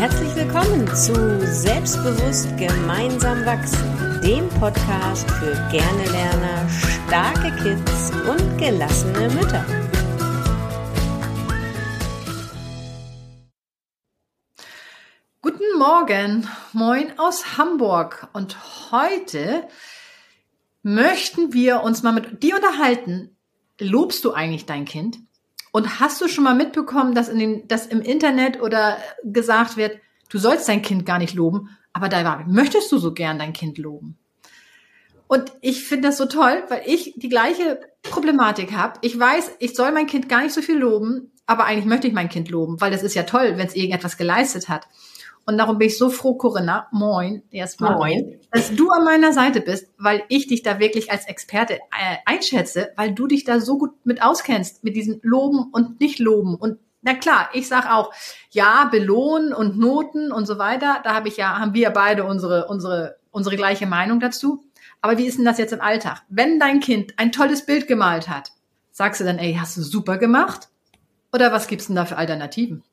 Herzlich willkommen zu Selbstbewusst gemeinsam wachsen, dem Podcast für gerne Lerner, starke Kids und gelassene Mütter. Guten Morgen, moin aus Hamburg und heute möchten wir uns mal mit dir unterhalten. Lobst du eigentlich dein Kind? Und hast du schon mal mitbekommen, dass, in den, dass im Internet oder gesagt wird, du sollst dein Kind gar nicht loben, aber da möchtest du so gern dein Kind loben? Und ich finde das so toll, weil ich die gleiche Problematik habe. Ich weiß, ich soll mein Kind gar nicht so viel loben, aber eigentlich möchte ich mein Kind loben, weil das ist ja toll, wenn es irgendetwas geleistet hat. Und darum bin ich so froh, Corinna, moin, erstmal, moin. dass du an meiner Seite bist, weil ich dich da wirklich als Experte äh, einschätze, weil du dich da so gut mit auskennst, mit diesem Loben und nicht loben. Und na klar, ich sag auch, ja, belohnen und Noten und so weiter, da habe ich ja, haben wir beide unsere, unsere, unsere gleiche Meinung dazu. Aber wie ist denn das jetzt im Alltag? Wenn dein Kind ein tolles Bild gemalt hat, sagst du dann, ey, hast du super gemacht? Oder was gibt's denn da für Alternativen?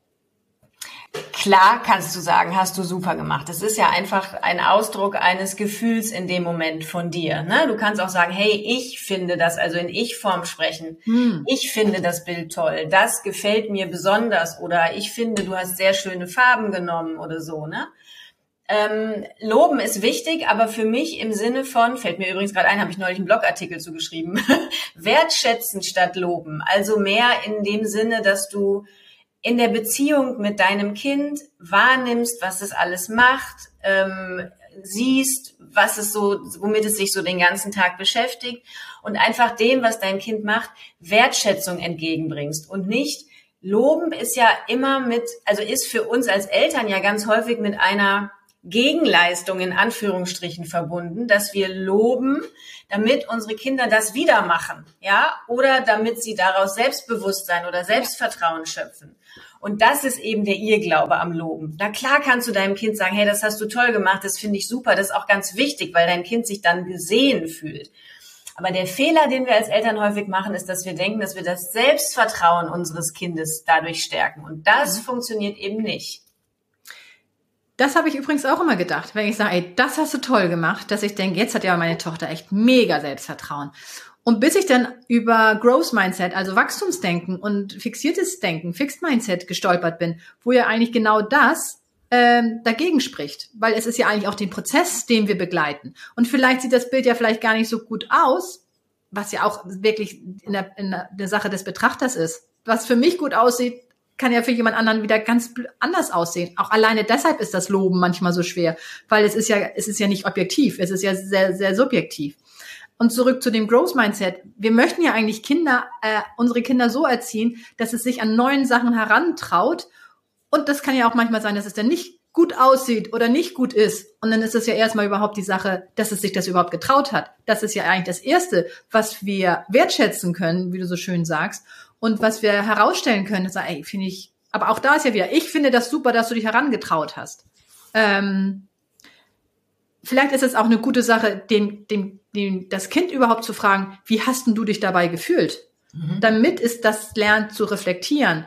Klar kannst du sagen, hast du super gemacht. Das ist ja einfach ein Ausdruck eines Gefühls in dem Moment von dir. Ne? Du kannst auch sagen, hey, ich finde das, also in Ich-Form sprechen. Hm. Ich finde das Bild toll. Das gefällt mir besonders. Oder ich finde, du hast sehr schöne Farben genommen oder so. Ne? Ähm, loben ist wichtig, aber für mich im Sinne von, fällt mir übrigens gerade ein, habe ich neulich einen Blogartikel zugeschrieben, wertschätzen statt loben. Also mehr in dem Sinne, dass du in der Beziehung mit deinem Kind wahrnimmst, was es alles macht, ähm, siehst, was es so, womit es sich so den ganzen Tag beschäftigt und einfach dem, was dein Kind macht, Wertschätzung entgegenbringst und nicht Loben ist ja immer mit, also ist für uns als Eltern ja ganz häufig mit einer Gegenleistung in Anführungsstrichen verbunden, dass wir loben, damit unsere Kinder das wieder machen, ja, oder damit sie daraus Selbstbewusstsein oder Selbstvertrauen schöpfen. Und das ist eben der Irrglaube am Loben. Na klar kannst du deinem Kind sagen, hey, das hast du toll gemacht, das finde ich super, das ist auch ganz wichtig, weil dein Kind sich dann gesehen fühlt. Aber der Fehler, den wir als Eltern häufig machen, ist, dass wir denken, dass wir das Selbstvertrauen unseres Kindes dadurch stärken. Und das mhm. funktioniert eben nicht. Das habe ich übrigens auch immer gedacht, wenn ich sage, ey, das hast du toll gemacht, dass ich denke, jetzt hat ja meine Tochter echt mega Selbstvertrauen. Und bis ich dann über Growth Mindset, also Wachstumsdenken und fixiertes Denken, Fixed Mindset gestolpert bin, wo ja eigentlich genau das ähm, dagegen spricht, weil es ist ja eigentlich auch den Prozess, den wir begleiten. Und vielleicht sieht das Bild ja vielleicht gar nicht so gut aus, was ja auch wirklich in der, in der Sache des Betrachters ist. Was für mich gut aussieht, kann ja für jemand anderen wieder ganz anders aussehen. Auch alleine deshalb ist das Loben manchmal so schwer, weil es ist ja, es ist ja nicht objektiv, es ist ja sehr, sehr subjektiv. Und zurück zu dem Growth Mindset. Wir möchten ja eigentlich Kinder, äh, unsere Kinder so erziehen, dass es sich an neuen Sachen herantraut. Und das kann ja auch manchmal sein, dass es dann nicht gut aussieht oder nicht gut ist. Und dann ist es ja erstmal überhaupt die Sache, dass es sich das überhaupt getraut hat. Das ist ja eigentlich das Erste, was wir wertschätzen können, wie du so schön sagst. Und was wir herausstellen können, ist, ey, finde ich, aber auch da ist ja wieder, ich finde das super, dass du dich herangetraut hast. Ähm, vielleicht ist es auch eine gute Sache, den, den, den, das Kind überhaupt zu fragen, wie hast denn du dich dabei gefühlt? Mhm. Damit es das lernt zu reflektieren.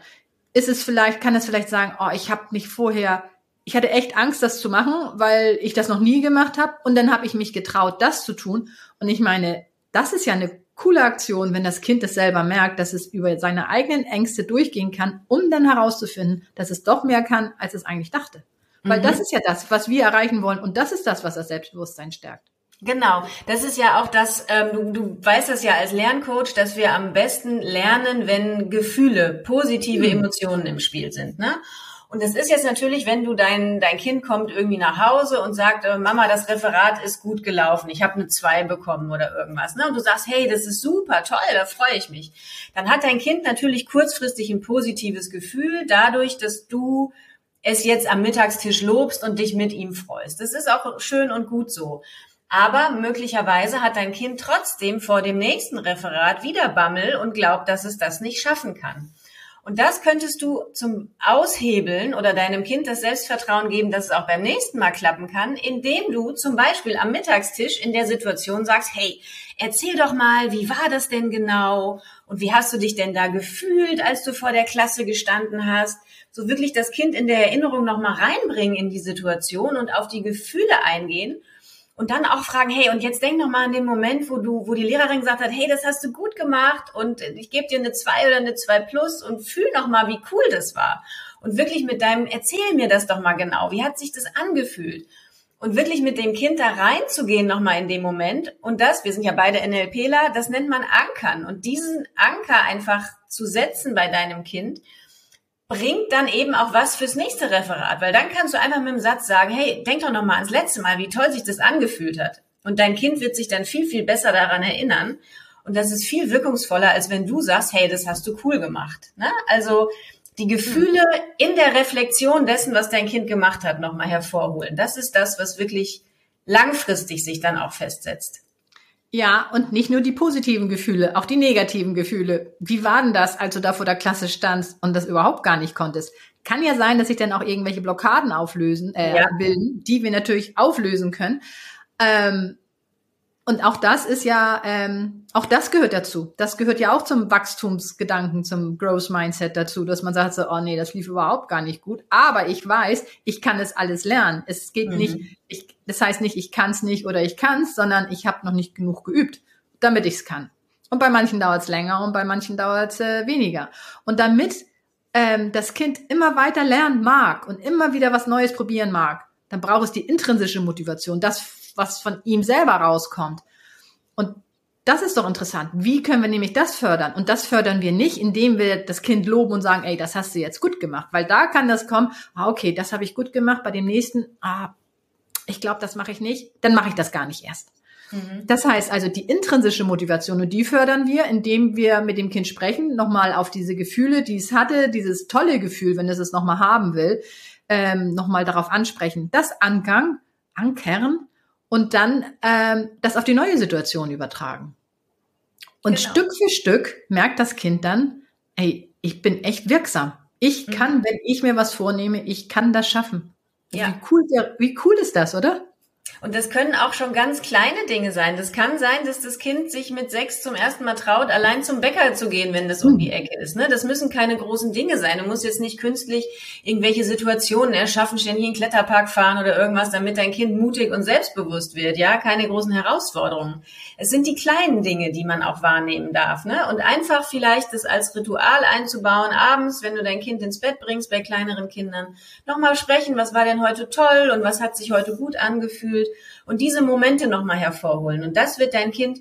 Ist es vielleicht, kann es vielleicht sagen, oh, ich habe mich vorher, ich hatte echt Angst, das zu machen, weil ich das noch nie gemacht habe und dann habe ich mich getraut, das zu tun. Und ich meine, das ist ja eine coole Aktion, wenn das Kind es selber merkt, dass es über seine eigenen Ängste durchgehen kann, um dann herauszufinden, dass es doch mehr kann, als es eigentlich dachte. Weil mhm. das ist ja das, was wir erreichen wollen und das ist das, was das Selbstbewusstsein stärkt. Genau, das ist ja auch das, ähm, du, du weißt das ja als Lerncoach, dass wir am besten lernen, wenn Gefühle, positive mhm. Emotionen im Spiel sind. Ne? Und es ist jetzt natürlich, wenn du dein, dein Kind kommt irgendwie nach Hause und sagt, äh, Mama, das Referat ist gut gelaufen, ich habe eine zwei bekommen oder irgendwas. Ne? Und du sagst, hey, das ist super, toll, da freue ich mich. Dann hat dein Kind natürlich kurzfristig ein positives Gefühl, dadurch, dass du es jetzt am Mittagstisch lobst und dich mit ihm freust. Das ist auch schön und gut so. Aber möglicherweise hat dein Kind trotzdem vor dem nächsten Referat wieder Bammel und glaubt, dass es das nicht schaffen kann. Und das könntest du zum Aushebeln oder deinem Kind das Selbstvertrauen geben, dass es auch beim nächsten Mal klappen kann, indem du zum Beispiel am Mittagstisch in der Situation sagst, hey, erzähl doch mal, wie war das denn genau? Und wie hast du dich denn da gefühlt, als du vor der Klasse gestanden hast? So wirklich das Kind in der Erinnerung nochmal reinbringen in die Situation und auf die Gefühle eingehen und dann auch fragen, hey, und jetzt denk noch mal an den Moment, wo du, wo die Lehrerin gesagt hat, hey, das hast du gut gemacht und ich gebe dir eine 2 oder eine 2 plus und fühl noch mal, wie cool das war. Und wirklich mit deinem, erzähl mir das doch mal genau, wie hat sich das angefühlt? Und wirklich mit dem Kind da reinzugehen noch mal in dem Moment und das, wir sind ja beide NLPler, das nennt man Ankern. Und diesen Anker einfach zu setzen bei deinem Kind, bringt dann eben auch was fürs nächste Referat, weil dann kannst du einfach mit dem Satz sagen, hey, denk doch noch mal ans letzte Mal, wie toll sich das angefühlt hat. Und dein Kind wird sich dann viel, viel besser daran erinnern. Und das ist viel wirkungsvoller, als wenn du sagst, hey, das hast du cool gemacht. Ne? Also die Gefühle in der Reflexion dessen, was dein Kind gemacht hat, nochmal hervorholen. Das ist das, was wirklich langfristig sich dann auch festsetzt. Ja, und nicht nur die positiven Gefühle, auch die negativen Gefühle. Wie war denn das, als du da vor der Klasse standst und das überhaupt gar nicht konntest? Kann ja sein, dass sich dann auch irgendwelche Blockaden auflösen, äh, ja. bilden, die wir natürlich auflösen können. Ähm, und auch das ist ja, ähm, auch das gehört dazu. Das gehört ja auch zum Wachstumsgedanken, zum Growth Mindset dazu, dass man sagt so, oh nee, das lief überhaupt gar nicht gut. Aber ich weiß, ich kann es alles lernen. Es geht mhm. nicht, ich, das heißt nicht, ich kann es nicht oder ich kann es, sondern ich habe noch nicht genug geübt, damit ich es kann. Und bei manchen dauert es länger und bei manchen dauert es äh, weniger. Und damit ähm, das Kind immer weiter lernen mag und immer wieder was Neues probieren mag, dann braucht es die intrinsische Motivation, das was von ihm selber rauskommt. Und das ist doch interessant. Wie können wir nämlich das fördern? Und das fördern wir nicht, indem wir das Kind loben und sagen, ey, das hast du jetzt gut gemacht. Weil da kann das kommen, ah, okay, das habe ich gut gemacht, bei dem nächsten, ah, ich glaube, das mache ich nicht, dann mache ich das gar nicht erst. Mhm. Das heißt also, die intrinsische Motivation, und die fördern wir, indem wir mit dem Kind sprechen, nochmal auf diese Gefühle, die es hatte, dieses tolle Gefühl, wenn es es nochmal haben will, ähm, nochmal darauf ansprechen. Das Angang, ankern und dann ähm, das auf die neue Situation übertragen. Und genau. Stück für Stück merkt das Kind dann, ey, ich bin echt wirksam. Ich mhm. kann, wenn ich mir was vornehme, ich kann das schaffen. Ja. Wie cool, wie cool ist das, oder? Und das können auch schon ganz kleine Dinge sein. Das kann sein, dass das Kind sich mit sechs zum ersten Mal traut, allein zum Bäcker zu gehen, wenn das um die Ecke ist. Ne? Das müssen keine großen Dinge sein. Du musst jetzt nicht künstlich irgendwelche Situationen erschaffen, ständig in den Kletterpark fahren oder irgendwas, damit dein Kind mutig und selbstbewusst wird. Ja, keine großen Herausforderungen. Es sind die kleinen Dinge, die man auch wahrnehmen darf. Ne? Und einfach vielleicht das als Ritual einzubauen, abends, wenn du dein Kind ins Bett bringst, bei kleineren Kindern, nochmal sprechen, was war denn heute toll und was hat sich heute gut angefühlt und diese Momente nochmal hervorholen. Und das wird dein Kind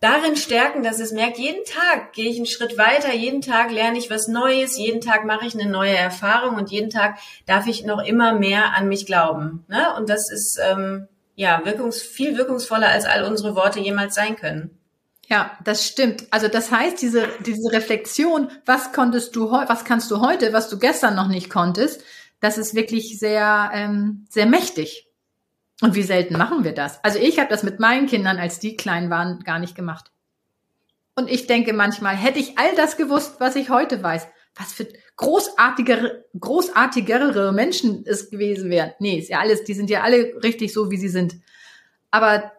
darin stärken, dass es merkt, jeden Tag gehe ich einen Schritt weiter, jeden Tag lerne ich was Neues, jeden Tag mache ich eine neue Erfahrung und jeden Tag darf ich noch immer mehr an mich glauben. Ne? Und das ist ähm, ja wirkungs viel wirkungsvoller, als all unsere Worte jemals sein können. Ja, das stimmt. Also das heißt, diese, diese Reflexion, was konntest du was kannst du heute, was du gestern noch nicht konntest, das ist wirklich sehr, ähm, sehr mächtig. Und wie selten machen wir das? Also ich habe das mit meinen Kindern, als die klein waren, gar nicht gemacht. Und ich denke manchmal, hätte ich all das gewusst, was ich heute weiß, was für großartigere, großartigere Menschen es gewesen wären. Nee, ist ja alles, die sind ja alle richtig so, wie sie sind. Aber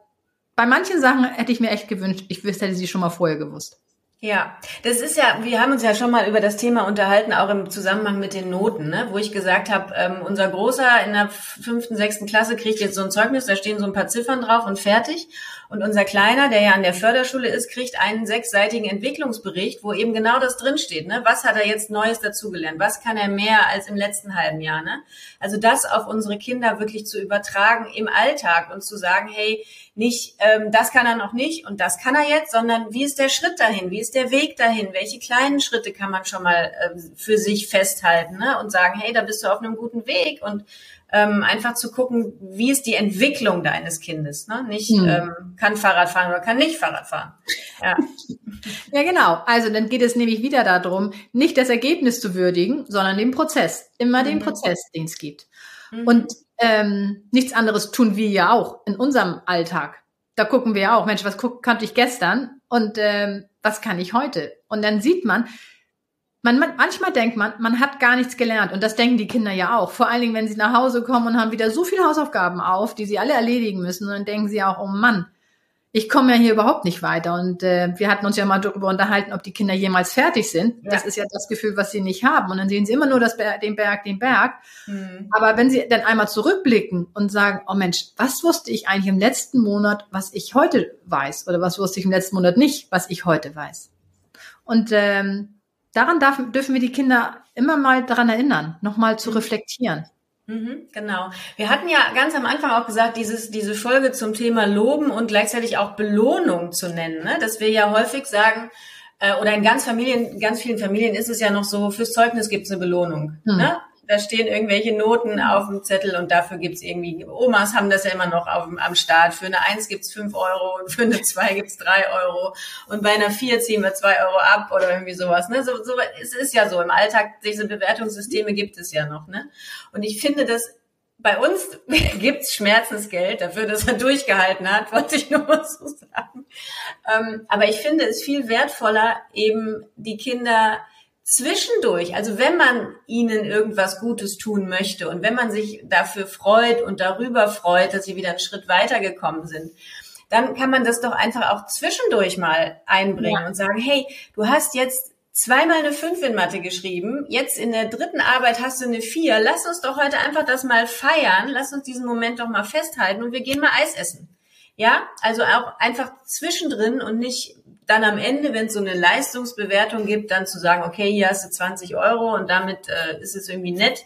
bei manchen Sachen hätte ich mir echt gewünscht, ich wüsste, hätte sie schon mal vorher gewusst. Ja, das ist ja, wir haben uns ja schon mal über das Thema unterhalten, auch im Zusammenhang mit den Noten, ne? wo ich gesagt habe, ähm, unser Großer in der fünften, sechsten Klasse kriegt jetzt so ein Zeugnis, da stehen so ein paar Ziffern drauf und fertig. Und unser Kleiner, der ja an der Förderschule ist, kriegt einen sechsseitigen Entwicklungsbericht, wo eben genau das drinsteht. Ne? Was hat er jetzt Neues dazugelernt? Was kann er mehr als im letzten halben Jahr? Ne? Also das auf unsere Kinder wirklich zu übertragen im Alltag und zu sagen, hey, nicht, ähm, das kann er noch nicht und das kann er jetzt, sondern wie ist der Schritt dahin? Wie ist der Weg dahin? Welche kleinen Schritte kann man schon mal äh, für sich festhalten ne? und sagen, hey, da bist du auf einem guten Weg und ähm, einfach zu gucken, wie ist die Entwicklung deines Kindes, ne? Nicht hm. ähm, kann Fahrrad fahren oder kann nicht Fahrrad fahren. Ja. ja, genau. Also dann geht es nämlich wieder darum, nicht das Ergebnis zu würdigen, sondern den Prozess. Immer mhm. den Prozess, den es gibt. Mhm. Und ähm, nichts anderes tun wir ja auch in unserem Alltag. Da gucken wir ja auch, Mensch, was guck, konnte ich gestern und ähm, was kann ich heute? Und dann sieht man, man, man, manchmal denkt man, man hat gar nichts gelernt und das denken die Kinder ja auch. Vor allen Dingen, wenn sie nach Hause kommen und haben wieder so viele Hausaufgaben auf, die sie alle erledigen müssen und dann denken sie auch, oh Mann, ich komme ja hier überhaupt nicht weiter. Und äh, wir hatten uns ja mal darüber unterhalten, ob die Kinder jemals fertig sind. Ja. Das ist ja das Gefühl, was sie nicht haben. Und dann sehen sie immer nur das Ber den Berg, den Berg. Mhm. Aber wenn sie dann einmal zurückblicken und sagen, oh Mensch, was wusste ich eigentlich im letzten Monat, was ich heute weiß? Oder was wusste ich im letzten Monat nicht, was ich heute weiß? Und ähm, daran darf, dürfen wir die Kinder immer mal daran erinnern, nochmal zu mhm. reflektieren. Mhm, genau. Wir hatten ja ganz am Anfang auch gesagt, dieses, diese Folge zum Thema Loben und gleichzeitig auch Belohnung zu nennen, ne? dass wir ja häufig sagen, äh, oder in ganz Familien, ganz vielen Familien ist es ja noch so, fürs Zeugnis gibt es eine Belohnung. Mhm. Ne? Da stehen irgendwelche Noten auf dem Zettel und dafür gibt's irgendwie, Omas haben das ja immer noch auf, am Start. Für eine Eins gibt's fünf Euro und für eine Zwei gibt's drei Euro und bei einer Vier ziehen wir zwei Euro ab oder irgendwie sowas. Ne? So, so, es ist ja so, im Alltag, diese Bewertungssysteme gibt es ja noch. Ne? Und ich finde das bei uns gibt's Schmerzensgeld dafür, dass er durchgehalten hat, wollte ich nur mal so sagen. Ähm, aber ich finde es viel wertvoller, eben die Kinder zwischendurch, also wenn man ihnen irgendwas Gutes tun möchte und wenn man sich dafür freut und darüber freut, dass sie wieder einen Schritt weitergekommen sind, dann kann man das doch einfach auch zwischendurch mal einbringen ja. und sagen, hey, du hast jetzt zweimal eine Fünf in Mathe geschrieben, jetzt in der dritten Arbeit hast du eine Vier, lass uns doch heute einfach das mal feiern, lass uns diesen Moment doch mal festhalten und wir gehen mal Eis essen. Ja, also auch einfach zwischendrin und nicht dann am Ende, wenn es so eine Leistungsbewertung gibt, dann zu sagen, okay, hier hast du 20 Euro und damit äh, ist es irgendwie nett.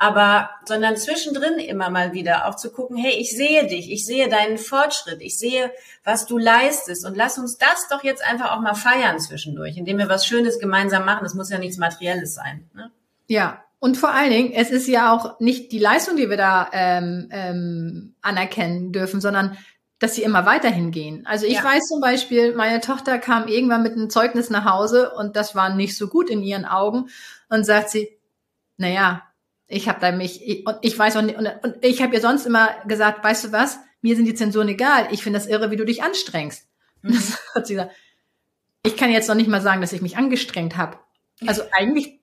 Aber, sondern zwischendrin immer mal wieder auch zu gucken, hey, ich sehe dich, ich sehe deinen Fortschritt, ich sehe, was du leistest und lass uns das doch jetzt einfach auch mal feiern zwischendurch, indem wir was Schönes gemeinsam machen. Das muss ja nichts Materielles sein. Ne? Ja, und vor allen Dingen, es ist ja auch nicht die Leistung, die wir da ähm, ähm, anerkennen dürfen, sondern dass sie immer weiterhin gehen. Also ich ja. weiß zum Beispiel, meine Tochter kam irgendwann mit einem Zeugnis nach Hause und das war nicht so gut in ihren Augen und sagt sie, naja, ich habe da mich ich, und ich weiß auch nicht, und, und ich habe ihr sonst immer gesagt, weißt du was, mir sind die Zensuren egal, ich finde das irre, wie du dich anstrengst. Mhm. Das hat sie gesagt, ich kann jetzt noch nicht mal sagen, dass ich mich angestrengt habe. Also eigentlich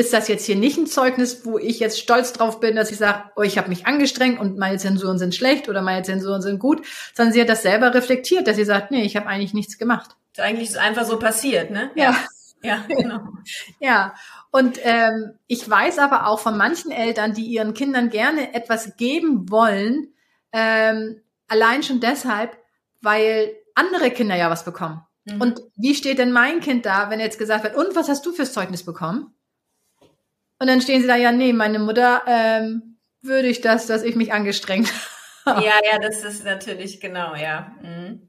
ist das jetzt hier nicht ein Zeugnis, wo ich jetzt stolz drauf bin, dass ich sage, oh, ich habe mich angestrengt und meine Zensuren sind schlecht oder meine Zensuren sind gut, sondern sie hat das selber reflektiert, dass sie sagt, nee, ich habe eigentlich nichts gemacht. Eigentlich ist es einfach so passiert, ne? Ja. Ja, genau. ja. Und ähm, ich weiß aber auch von manchen Eltern, die ihren Kindern gerne etwas geben wollen, ähm, allein schon deshalb, weil andere Kinder ja was bekommen. Mhm. Und wie steht denn mein Kind da, wenn jetzt gesagt wird, und was hast du fürs Zeugnis bekommen? Und dann stehen sie da, ja, nee, meine Mutter ähm, würde ich das, dass ich mich angestrengt habe. Ja, ja, das ist natürlich genau, ja. Mhm.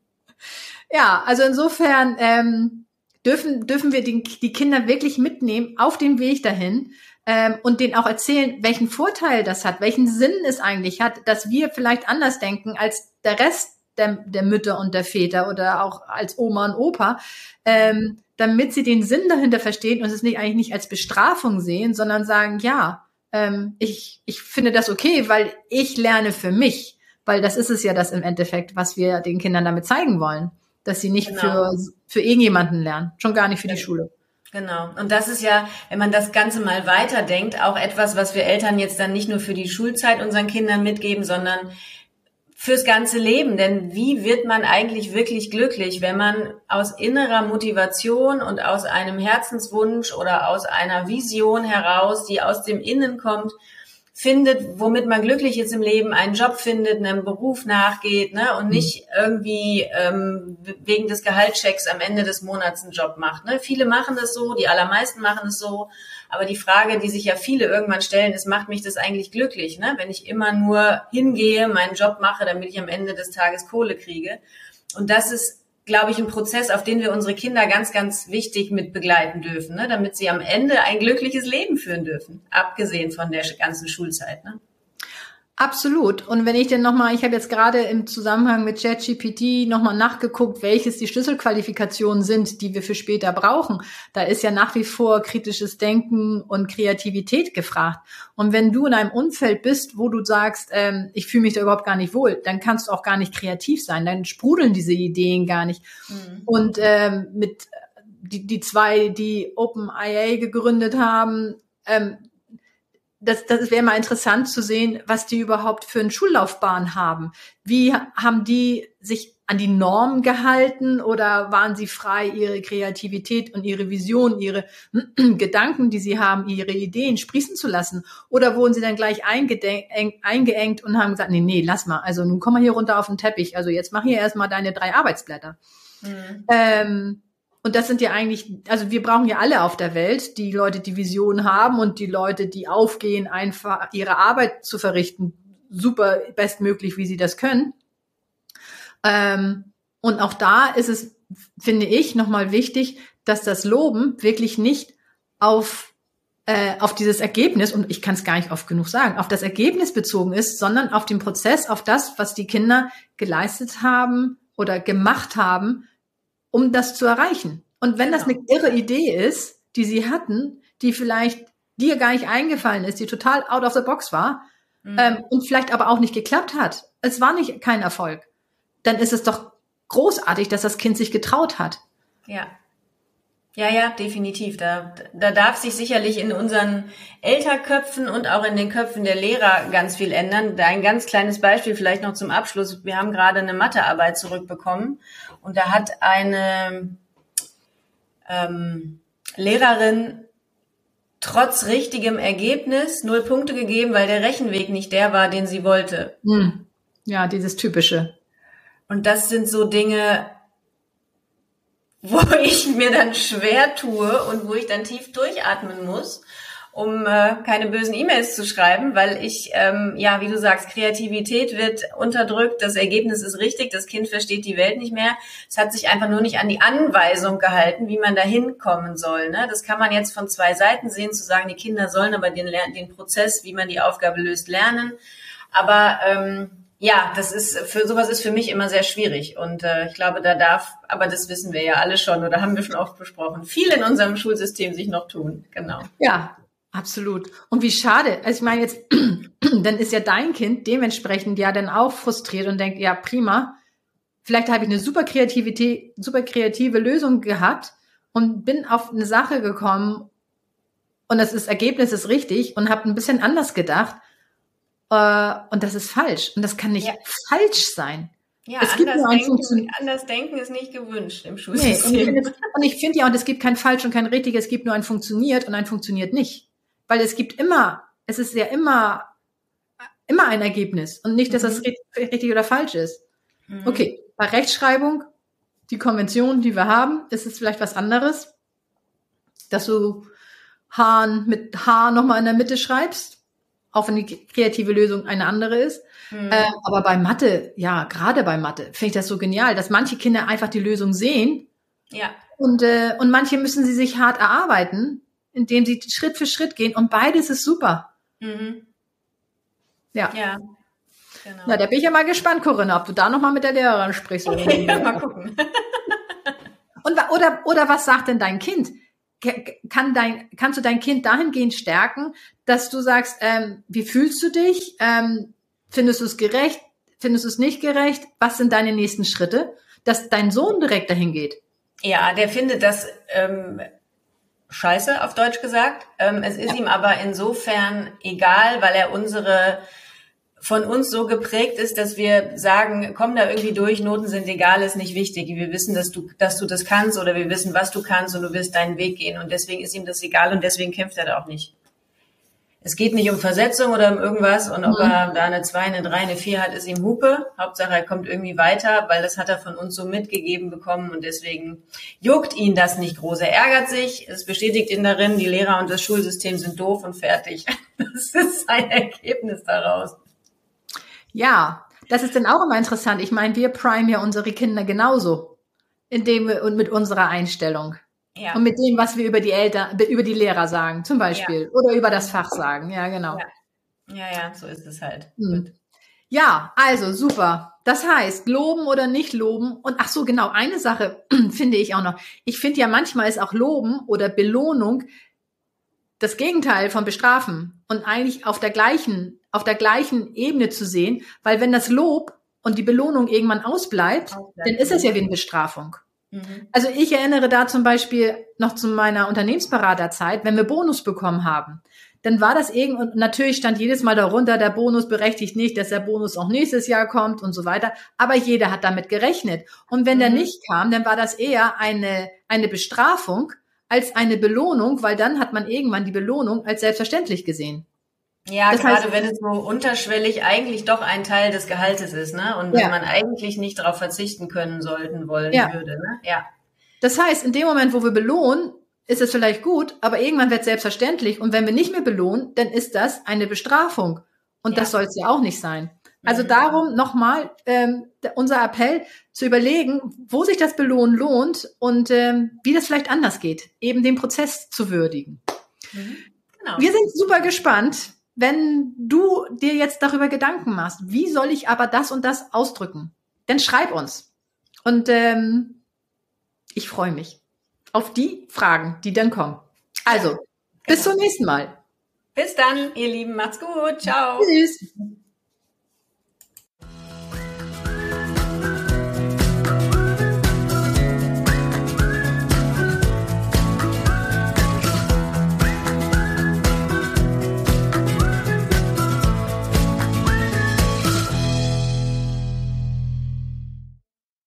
Ja, also insofern ähm, dürfen, dürfen wir die, die Kinder wirklich mitnehmen auf den Weg dahin ähm, und denen auch erzählen, welchen Vorteil das hat, welchen Sinn es eigentlich hat, dass wir vielleicht anders denken als der Rest der, der Mütter und der Väter oder auch als Oma und Opa. Ähm, damit sie den Sinn dahinter verstehen und es nicht eigentlich nicht als Bestrafung sehen, sondern sagen, ja, ähm, ich, ich finde das okay, weil ich lerne für mich. Weil das ist es ja das im Endeffekt, was wir den Kindern damit zeigen wollen. Dass sie nicht genau. für, für irgendjemanden lernen, schon gar nicht für die Schule. Genau. Und das ist ja, wenn man das Ganze mal weiterdenkt, auch etwas, was wir Eltern jetzt dann nicht nur für die Schulzeit unseren Kindern mitgeben, sondern fürs ganze Leben. Denn wie wird man eigentlich wirklich glücklich, wenn man aus innerer Motivation und aus einem Herzenswunsch oder aus einer Vision heraus, die aus dem Innen kommt, findet, womit man glücklich ist im Leben, einen Job findet, einem Beruf nachgeht, ne, und nicht irgendwie ähm, wegen des Gehaltschecks am Ende des Monats einen Job macht. Ne? Viele machen das so, die allermeisten machen es so, aber die Frage, die sich ja viele irgendwann stellen, ist, macht mich das eigentlich glücklich, ne? wenn ich immer nur hingehe, meinen Job mache, damit ich am Ende des Tages Kohle kriege. Und das ist glaube ich, ein Prozess, auf den wir unsere Kinder ganz, ganz wichtig mit begleiten dürfen, ne? damit sie am Ende ein glückliches Leben führen dürfen, abgesehen von der ganzen Schulzeit. Ne? Absolut. Und wenn ich denn nochmal, ich habe jetzt gerade im Zusammenhang mit ChatGPT nochmal nachgeguckt, welches die Schlüsselqualifikationen sind, die wir für später brauchen. Da ist ja nach wie vor kritisches Denken und Kreativität gefragt. Und wenn du in einem Umfeld bist, wo du sagst, ähm, ich fühle mich da überhaupt gar nicht wohl, dann kannst du auch gar nicht kreativ sein. Dann sprudeln diese Ideen gar nicht. Mhm. Und ähm, mit die, die zwei, die OpenIA gegründet haben, ähm, das, das wäre mal interessant zu sehen, was die überhaupt für eine Schullaufbahn haben. Wie haben die sich an die Norm gehalten oder waren sie frei, ihre Kreativität und ihre Vision, ihre Gedanken, die sie haben, ihre Ideen sprießen zu lassen? Oder wurden sie dann gleich eingeengt und haben gesagt, nee, nee, lass mal, also nun komm mal hier runter auf den Teppich, also jetzt mach hier erstmal deine drei Arbeitsblätter. Mhm. Ähm, und das sind ja eigentlich, also wir brauchen ja alle auf der Welt, die Leute, die Visionen haben und die Leute, die aufgehen, einfach ihre Arbeit zu verrichten, super bestmöglich, wie sie das können. Ähm, und auch da ist es, finde ich, nochmal wichtig, dass das Loben wirklich nicht auf, äh, auf dieses Ergebnis, und ich kann es gar nicht oft genug sagen, auf das Ergebnis bezogen ist, sondern auf den Prozess, auf das, was die Kinder geleistet haben oder gemacht haben, um das zu erreichen. Und wenn genau. das eine irre Idee ist, die sie hatten, die vielleicht dir gar nicht eingefallen ist, die total out of the box war, mhm. ähm, und vielleicht aber auch nicht geklappt hat, es war nicht kein Erfolg, dann ist es doch großartig, dass das Kind sich getraut hat. Ja. Ja, ja, definitiv. Da, da darf sich sicherlich in unseren Elterköpfen und auch in den Köpfen der Lehrer ganz viel ändern. Da ein ganz kleines Beispiel vielleicht noch zum Abschluss. Wir haben gerade eine Mathearbeit zurückbekommen und da hat eine ähm, Lehrerin trotz richtigem Ergebnis null Punkte gegeben, weil der Rechenweg nicht der war, den sie wollte. Hm. Ja, dieses typische. Und das sind so Dinge, wo ich mir dann schwer tue und wo ich dann tief durchatmen muss, um äh, keine bösen E-Mails zu schreiben, weil ich, ähm, ja, wie du sagst, Kreativität wird unterdrückt, das Ergebnis ist richtig, das Kind versteht die Welt nicht mehr. Es hat sich einfach nur nicht an die Anweisung gehalten, wie man da hinkommen soll. Ne? Das kann man jetzt von zwei Seiten sehen, zu sagen, die Kinder sollen aber den, den Prozess, wie man die Aufgabe löst, lernen. Aber ähm, ja, das ist für sowas ist für mich immer sehr schwierig und äh, ich glaube, da darf, aber das wissen wir ja alle schon oder haben wir schon oft besprochen, viel in unserem Schulsystem sich noch tun. Genau. Ja, absolut. Und wie schade. Also ich meine jetzt, dann ist ja dein Kind dementsprechend ja dann auch frustriert und denkt, ja prima, vielleicht habe ich eine super Kreativität, super kreative Lösung gehabt und bin auf eine Sache gekommen und das ist, Ergebnis ist richtig und habe ein bisschen anders gedacht und das ist falsch. Und das kann nicht ja. falsch sein. Ja, es gibt anders, denken, anders denken ist nicht gewünscht im Schulsystem. Nee, und, und ich finde ja, und es gibt kein falsch und kein richtig, es gibt nur ein funktioniert und ein funktioniert nicht. Weil es gibt immer, es ist ja immer, immer ein Ergebnis und nicht, dass mhm. das richtig oder falsch ist. Mhm. Okay, bei Rechtschreibung, die Konvention, die wir haben, ist es vielleicht was anderes, dass du Hahn mit H nochmal in der Mitte schreibst auch wenn die kreative Lösung eine andere ist. Mhm. Äh, aber bei Mathe, ja, gerade bei Mathe, finde ich das so genial, dass manche Kinder einfach die Lösung sehen. Ja. Und, äh, und manche müssen sie sich hart erarbeiten, indem sie Schritt für Schritt gehen. Und beides ist super. Mhm. Ja. Ja. Genau. Na, da bin ich ja mal gespannt, Corinna, ob du da nochmal mit der Lehrerin sprichst. Okay, mal gucken. Und, oder, oder was sagt denn dein Kind? Kann dein, kannst du dein Kind dahingehend stärken, dass du sagst, ähm, wie fühlst du dich? Ähm, findest du es gerecht? Findest du es nicht gerecht? Was sind deine nächsten Schritte? Dass dein Sohn direkt dahin geht. Ja, der findet das ähm, scheiße, auf Deutsch gesagt. Ähm, es ist ja. ihm aber insofern egal, weil er unsere von uns so geprägt ist, dass wir sagen, komm da irgendwie durch, Noten sind egal, ist nicht wichtig. Wir wissen, dass du, dass du das kannst oder wir wissen, was du kannst und du wirst deinen Weg gehen. Und deswegen ist ihm das egal und deswegen kämpft er da auch nicht. Es geht nicht um Versetzung oder um irgendwas und ob mhm. er da eine 2, eine 3, eine 4 hat, ist ihm Hupe. Hauptsache, er kommt irgendwie weiter, weil das hat er von uns so mitgegeben bekommen und deswegen juckt ihn das nicht groß. Er ärgert sich, es bestätigt ihn darin, die Lehrer und das Schulsystem sind doof und fertig. Das ist sein Ergebnis daraus. Ja, das ist dann auch immer interessant. Ich meine, wir prime ja unsere Kinder genauso. Indem wir, und mit unserer Einstellung. Ja. Und mit dem, was wir über die Eltern, über die Lehrer sagen, zum Beispiel. Ja. Oder über das Fach sagen. Ja, genau. Ja, ja, ja so ist es halt. Hm. Ja, also super. Das heißt, loben oder nicht loben. Und ach so, genau, eine Sache finde ich auch noch. Ich finde ja manchmal ist auch Loben oder Belohnung das Gegenteil von bestrafen und eigentlich auf der gleichen, auf der gleichen Ebene zu sehen, weil wenn das Lob und die Belohnung irgendwann ausbleibt, dann ist es ja wie eine Bestrafung. Mhm. Also ich erinnere da zum Beispiel noch zu meiner Unternehmensberaterzeit, wenn wir Bonus bekommen haben, dann war das irgend und natürlich stand jedes Mal darunter, der Bonus berechtigt nicht, dass der Bonus auch nächstes Jahr kommt und so weiter. Aber jeder hat damit gerechnet. Und wenn mhm. der nicht kam, dann war das eher eine, eine Bestrafung als eine Belohnung, weil dann hat man irgendwann die Belohnung als selbstverständlich gesehen. Ja, das gerade heißt, wenn es so unterschwellig eigentlich doch ein Teil des Gehaltes ist, ne? Und ja. wenn man eigentlich nicht darauf verzichten können sollten wollen ja. würde, ne? Ja. Das heißt, in dem Moment, wo wir belohnen, ist es vielleicht gut, aber irgendwann wird es selbstverständlich. Und wenn wir nicht mehr belohnen, dann ist das eine Bestrafung. Und ja. das soll es ja auch nicht sein. Also mhm. darum nochmal ähm, unser Appell zu überlegen, wo sich das Belohnen lohnt und ähm, wie das vielleicht anders geht, eben den Prozess zu würdigen. Mhm. Genau. Wir sind super gespannt, wenn du dir jetzt darüber Gedanken machst, wie soll ich aber das und das ausdrücken, dann schreib uns. Und ähm, ich freue mich auf die Fragen, die dann kommen. Also, ja, genau. bis zum nächsten Mal. Bis dann, ihr Lieben. Macht's gut. Ciao. Tschüss.